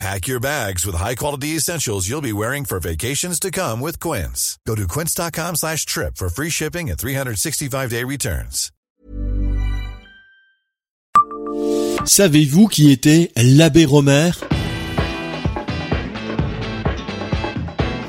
Pack your bags with high-quality essentials you'll be wearing for vacations to come with Quince. Go to quince.com slash trip for free shipping and 365-day returns. Savez-vous qui était l'abbé Romer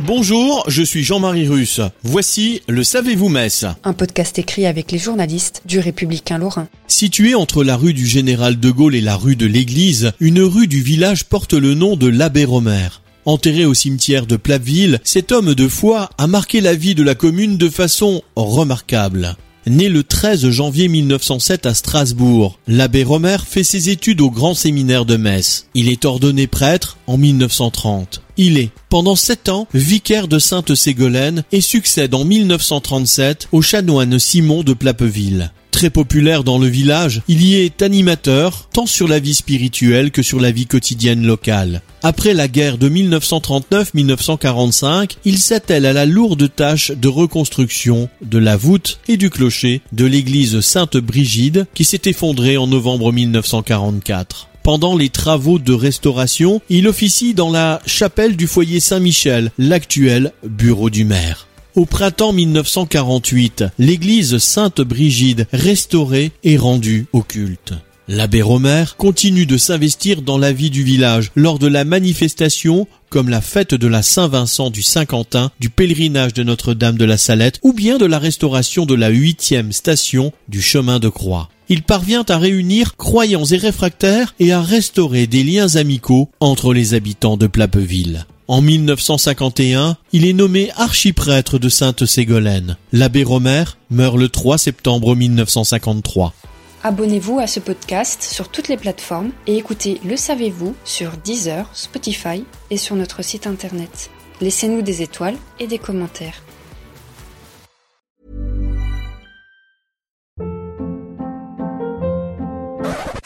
Bonjour, je suis Jean-Marie Russe. Voici le Savez-vous Metz Un podcast écrit avec les journalistes du Républicain Lorrain. Situé entre la rue du Général de Gaulle et la rue de l'Église, une rue du village porte le nom de l'abbé Romer. Enterré au cimetière de Plapeville, cet homme de foi a marqué la vie de la commune de façon remarquable. Né le 13 janvier 1907 à Strasbourg, l'abbé Romer fait ses études au grand séminaire de Metz. Il est ordonné prêtre en 1930. Il est, pendant sept ans, vicaire de Sainte-Ségolène et succède en 1937 au chanoine Simon de Plapeville. Très populaire dans le village, il y est animateur, tant sur la vie spirituelle que sur la vie quotidienne locale. Après la guerre de 1939-1945, il s'attelle à la lourde tâche de reconstruction de la voûte et du clocher de l'église Sainte-Brigide qui s'est effondrée en novembre 1944. Pendant les travaux de restauration, il officie dans la chapelle du foyer Saint-Michel, l'actuel bureau du maire. Au printemps 1948, l'église Sainte-Brigide, restaurée, est rendue au culte. L'abbé Romer continue de s'investir dans la vie du village lors de la manifestation comme la fête de la Saint-Vincent du Saint-Quentin, du pèlerinage de Notre-Dame de la Salette ou bien de la restauration de la huitième station du chemin de croix. Il parvient à réunir croyants et réfractaires et à restaurer des liens amicaux entre les habitants de Plapeville. En 1951, il est nommé archiprêtre de Sainte-Ségolène. L'abbé Romer meurt le 3 septembre 1953. Abonnez-vous à ce podcast sur toutes les plateformes et écoutez Le Savez-vous sur Deezer, Spotify et sur notre site internet. Laissez-nous des étoiles et des commentaires.